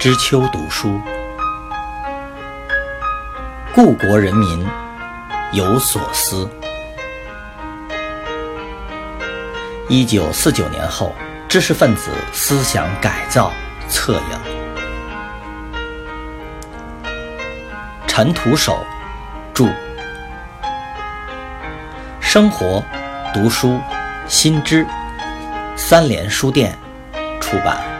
知秋读书，故国人民有所思。一九四九年后，知识分子思想改造策应。陈独守著，生活读书新知，三联书店出版。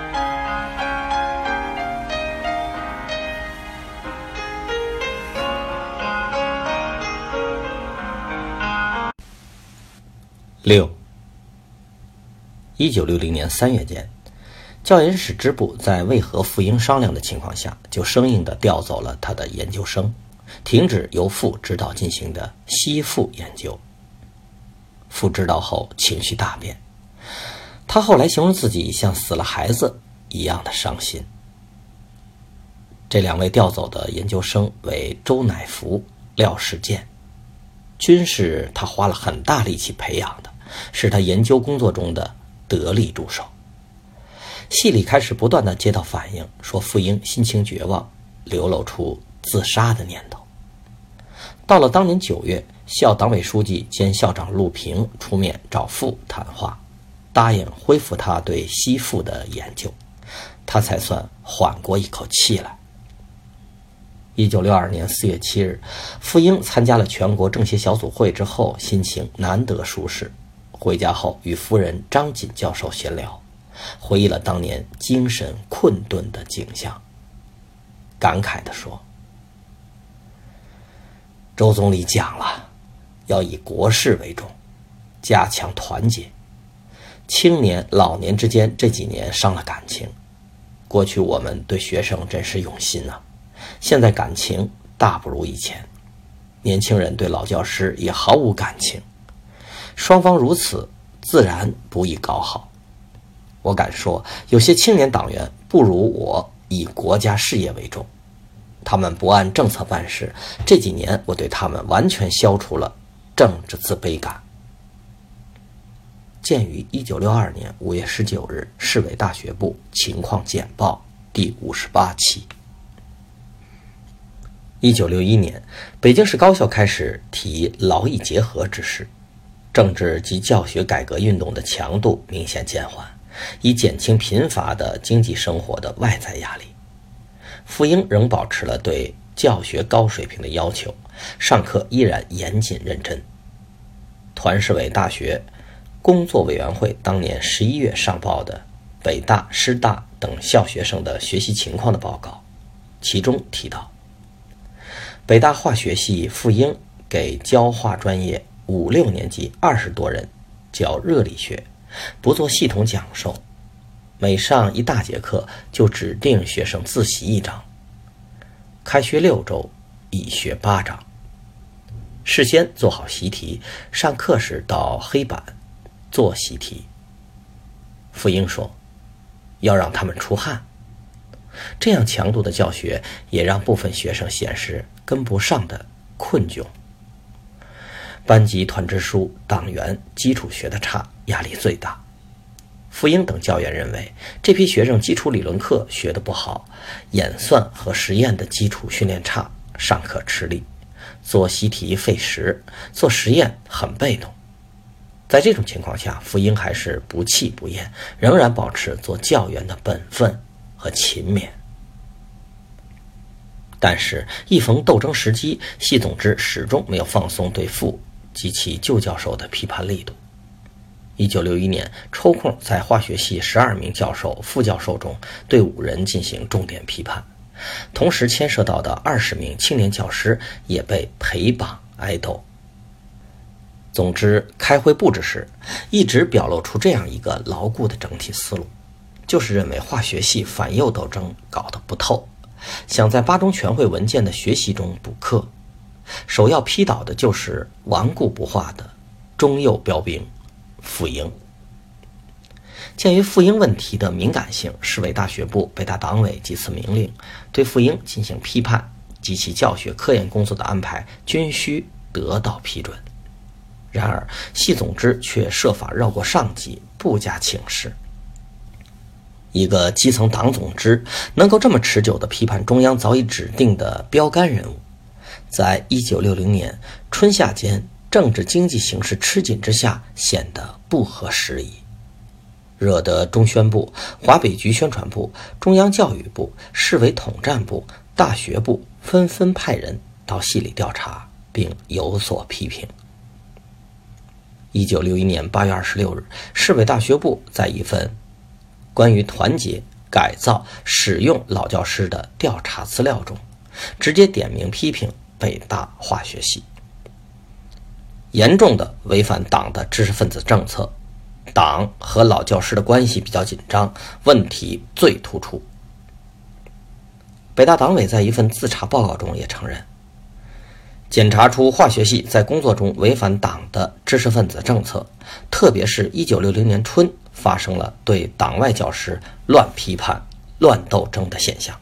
六，一九六零年三月间，教研室支部在未和傅英商量的情况下，就生硬地调走了他的研究生，停止由傅指导进行的西附研究。傅知道后情绪大变，他后来形容自己像死了孩子一样的伤心。这两位调走的研究生为周乃福、廖世健，均是他花了很大力气培养的。是他研究工作中的得力助手。系里开始不断的接到反映，说傅英心情绝望，流露出自杀的念头。到了当年九月，校党委书记兼校长陆平出面找傅谈话，答应恢复他对西傅的研究，他才算缓过一口气来。一九六二年四月七日，傅英参加了全国政协小组会之后，心情难得舒适。回家后，与夫人张锦教授闲聊，回忆了当年精神困顿的景象，感慨地说：“周总理讲了，要以国事为重，加强团结。青年老年之间这几年伤了感情，过去我们对学生真是用心啊，现在感情大不如以前，年轻人对老教师也毫无感情。”双方如此，自然不易搞好。我敢说，有些青年党员不如我以国家事业为重，他们不按政策办事。这几年，我对他们完全消除了政治自卑感。鉴于一九六二年五月十九日市委大学部情况简报第五十八期。一九六一年，北京市高校开始提劳逸结合之事。政治及教学改革运动的强度明显减缓，以减轻贫乏的经济生活的外在压力。傅英仍保持了对教学高水平的要求，上课依然严谨认真。团市委大学工作委员会当年十一月上报的北大、师大等校学生的学习情况的报告，其中提到，北大化学系傅英给教化专业。五六年级二十多人教热力学，不做系统讲授，每上一大节课就指定学生自习一章。开学六周，已学八章。事先做好习题，上课时到黑板做习题。傅英说：“要让他们出汗。”这样强度的教学，也让部分学生显示跟不上的困窘。班级团支书、党员基础学得差，压力最大。傅英等教员认为，这批学生基础理论课学得不好，演算和实验的基础训练差，上课吃力，做习题费时，做实验很被动。在这种情况下，傅英还是不弃不厌，仍然保持做教员的本分和勤勉。但是，一逢斗争时机，系总支始终没有放松对傅。及其旧教授的批判力度。一九六一年，抽空在化学系十二名教授、副教授中对五人进行重点批判，同时牵涉到的二十名青年教师也被陪绑挨斗。总之，开会布置时一直表露出这样一个牢固的整体思路，就是认为化学系反右斗争搞得不透，想在八中全会文件的学习中补课。首要批倒的就是顽固不化的中右标兵傅英。鉴于傅英问题的敏感性，市委大学部、北大党委几次明令对傅英进行批判及其教学科研工作的安排均需得到批准。然而，系总支却设法绕过上级，不加请示。一个基层党总支能够这么持久地批判中央早已指定的标杆人物，在一九六零年春夏间政治经济形势吃紧之下，显得不合时宜，惹得中宣部、华北局宣传部、中央教育部、市委统战部、大学部纷纷派人到系里调查，并有所批评。一九六一年八月二十六日，市委大学部在一份关于团结、改造、使用老教师的调查资料中，直接点名批评北大化学系严重的违反党的知识分子政策，党和老教师的关系比较紧张，问题最突出。北大党委在一份自查报告中也承认。检查出化学系在工作中违反党的知识分子政策，特别是一九六零年春发生了对党外教师乱批判、乱斗争的现象，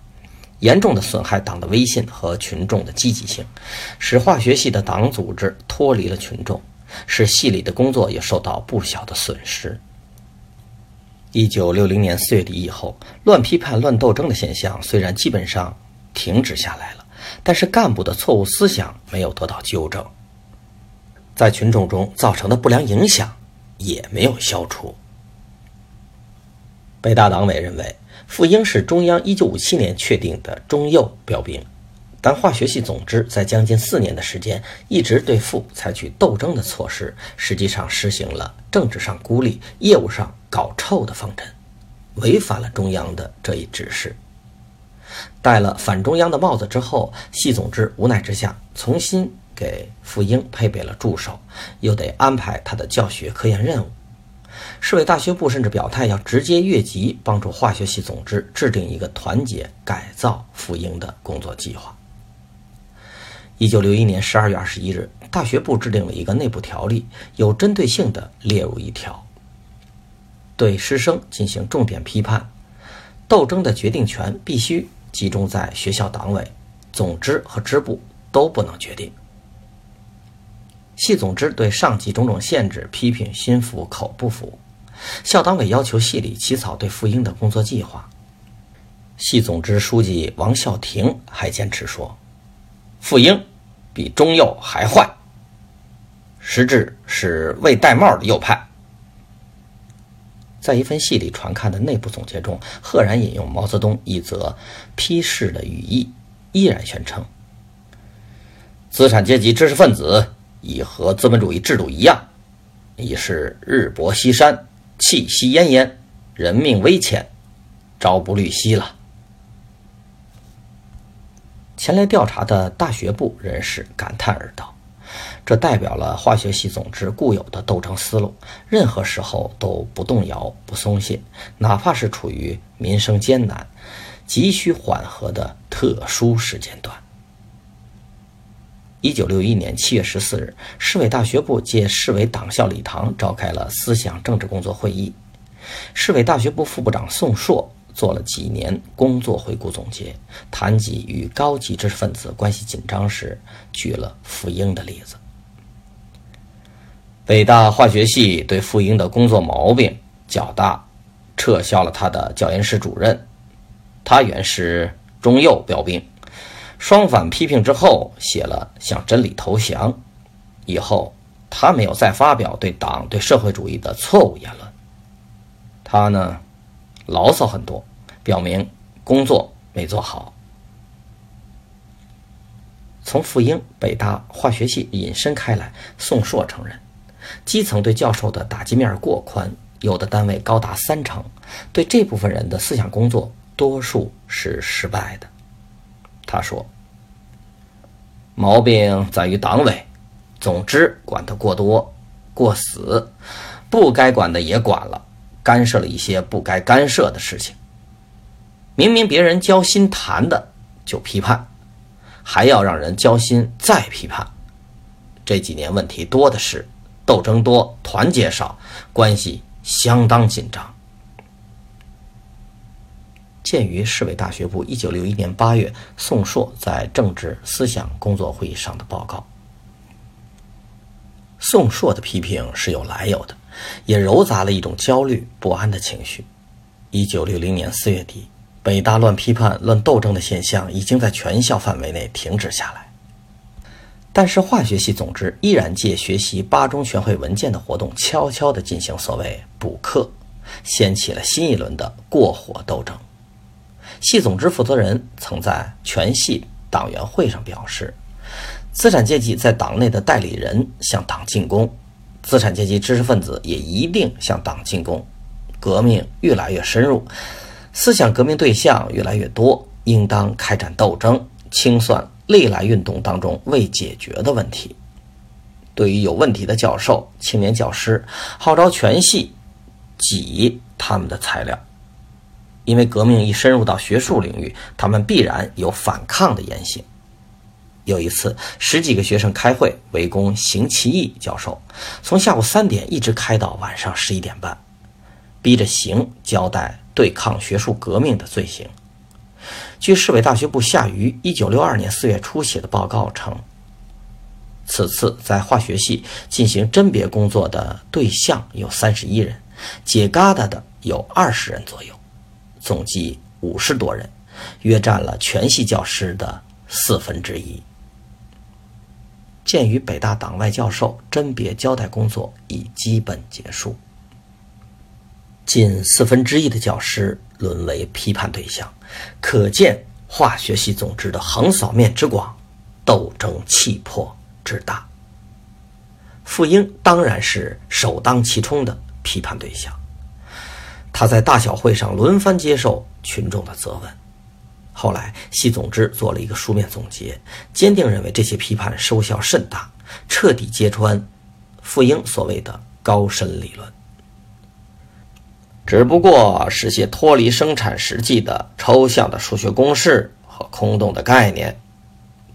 严重的损害党的威信和群众的积极性，使化学系的党组织脱离了群众，使系里的工作也受到不小的损失。一九六零年四月底以后，乱批判、乱斗争的现象虽然基本上停止下来了。但是干部的错误思想没有得到纠正，在群众中造成的不良影响也没有消除。北大党委认为，傅英是中央1957年确定的中右标兵，但化学系总支在将近四年的时间一直对傅采取斗争的措施，实际上实行了政治上孤立、业务上搞臭的方针，违反了中央的这一指示。戴了反中央的帽子之后，系总支无奈之下，重新给傅英配备了助手，又得安排他的教学科研任务。市委大学部甚至表态要直接越级帮助化学系总支制定一个团结改造复英的工作计划。一九六一年十二月二十一日，大学部制定了一个内部条例，有针对性地列入一条，对师生进行重点批判，斗争的决定权必须。集中在学校党委、总支和支部都不能决定。系总支对上级种种限制批评心服口不服，校党委要求系里起草对傅英的工作计划。系总支书记王孝廷还坚持说，傅英比中右还坏，实质是未戴帽的右派。在一份系里传看的内部总结中，赫然引用毛泽东一则批示的语义，依然宣称：“资产阶级知识分子已和资本主义制度一样，已是日薄西山，气息奄奄，人命危浅，朝不虑夕了。”前来调查的大学部人士感叹而道。这代表了化学系总支固有的斗争思路，任何时候都不动摇、不松懈，哪怕是处于民生艰难、急需缓和的特殊时间段。一九六一年七月十四日，市委大学部借市委党校礼堂召开了思想政治工作会议，市委大学部副部长宋硕做了几年工作回顾总结，谈及与高级知识分子关系紧张时，举了傅英的例子。北大化学系对傅英的工作毛病较大，撤销了他的教研室主任。他原是中右标兵，双反批评之后，写了向真理投降。以后他没有再发表对党、对社会主义的错误言论。他呢，牢骚很多，表明工作没做好。从傅英北大化学系引申开来，宋硕承认。基层对教授的打击面过宽，有的单位高达三成，对这部分人的思想工作多数是失败的。他说：“毛病在于党委、总之管得过多、过死，不该管的也管了，干涉了一些不该干涉的事情。明明别人交心谈的就批判，还要让人交心再批判。这几年问题多的是。”斗争多，团结少，关系相当紧张。鉴于市委大学部一九六一年八月宋硕在政治思想工作会议上的报告，宋硕的批评是有来由的，也糅杂了一种焦虑不安的情绪。一九六零年四月底，北大乱批判、乱斗争的现象已经在全校范围内停止下来。但是化学系总支依然借学习八中全会文件的活动，悄悄地进行所谓补课，掀起了新一轮的过火斗争。系总支负责人曾在全系党员会上表示：“资产阶级在党内的代理人向党进攻，资产阶级知识分子也一定向党进攻。革命越来越深入，思想革命对象越来越多，应当开展斗争，清算。”历来运动当中未解决的问题，对于有问题的教授、青年教师，号召全系挤他们的材料，因为革命一深入到学术领域，他们必然有反抗的言行。有一次，十几个学生开会围攻邢其义教授，从下午三点一直开到晚上十一点半，逼着邢交代对抗学术革命的罪行。据市委大学部夏于一九六二年四月初写的报告称，此次在化学系进行甄别工作的对象有三十一人，解疙瘩的有二十人左右，总计五十多人，约占了全系教师的四分之一。鉴于北大党外教授甄别交代工作已基本结束，近四分之一的教师沦为批判对象。可见化学系总支的横扫面之广，斗争气魄之大。傅英当然是首当其冲的批判对象，他在大小会上轮番接受群众的责问。后来系总支做了一个书面总结，坚定认为这些批判收效甚大，彻底揭穿傅英所谓的高深理论。只不过是些脱离生产实际的抽象的数学公式和空洞的概念，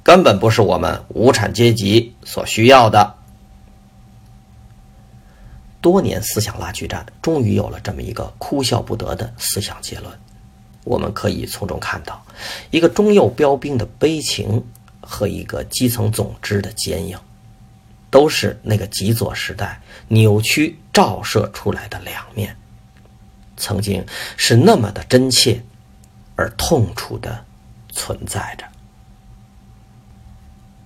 根本不是我们无产阶级所需要的。多年思想拉锯战，终于有了这么一个哭笑不得的思想结论。我们可以从中看到，一个中右标兵的悲情和一个基层总支的坚硬，都是那个极左时代扭曲照射出来的两面。曾经是那么的真切，而痛楚的存在着。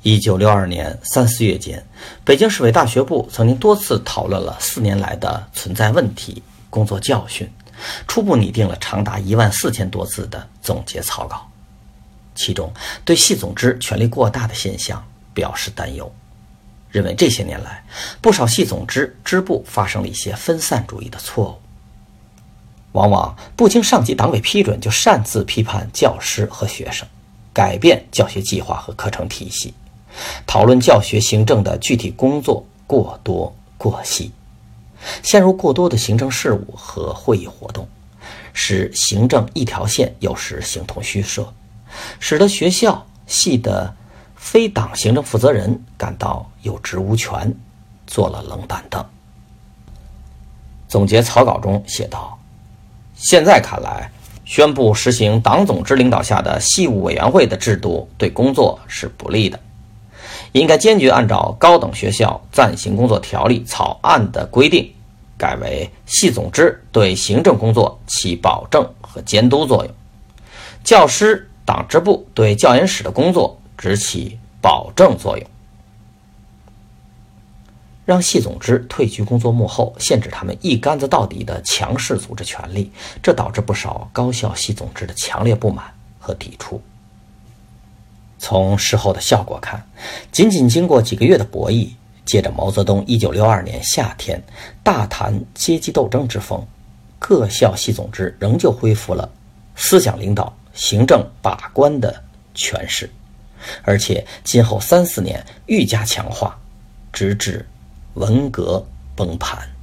一九六二年三四月间，北京市委大学部曾经多次讨论了四年来的存在问题、工作教训，初步拟定了长达一万四千多字的总结草稿。其中，对系总支权力过大的现象表示担忧，认为这些年来不少系总支支部发生了一些分散主义的错误。往往不经上级党委批准就擅自批判教师和学生，改变教学计划和课程体系，讨论教学行政的具体工作过多过细，陷入过多的行政事务和会议活动，使行政一条线有时形同虚设，使得学校系的非党行政负责人感到有职无权，坐了冷板凳。总结草稿中写道。现在看来，宣布实行党总支领导下的系务委员会的制度对工作是不利的，应该坚决按照高等学校暂行工作条例草案的规定，改为系总支对行政工作起保证和监督作用，教师党支部对教研室的工作只起保证作用。让系总支退居工作幕后，限制他们一竿子到底的强势组织权力，这导致不少高校系总支的强烈不满和抵触。从事后的效果看，仅仅经过几个月的博弈，借着毛泽东1962年夏天大谈阶级斗争之风，各校系总支仍旧恢复了思想领导、行政把关的权势，而且今后三四年愈加强化，直至。文革崩盘。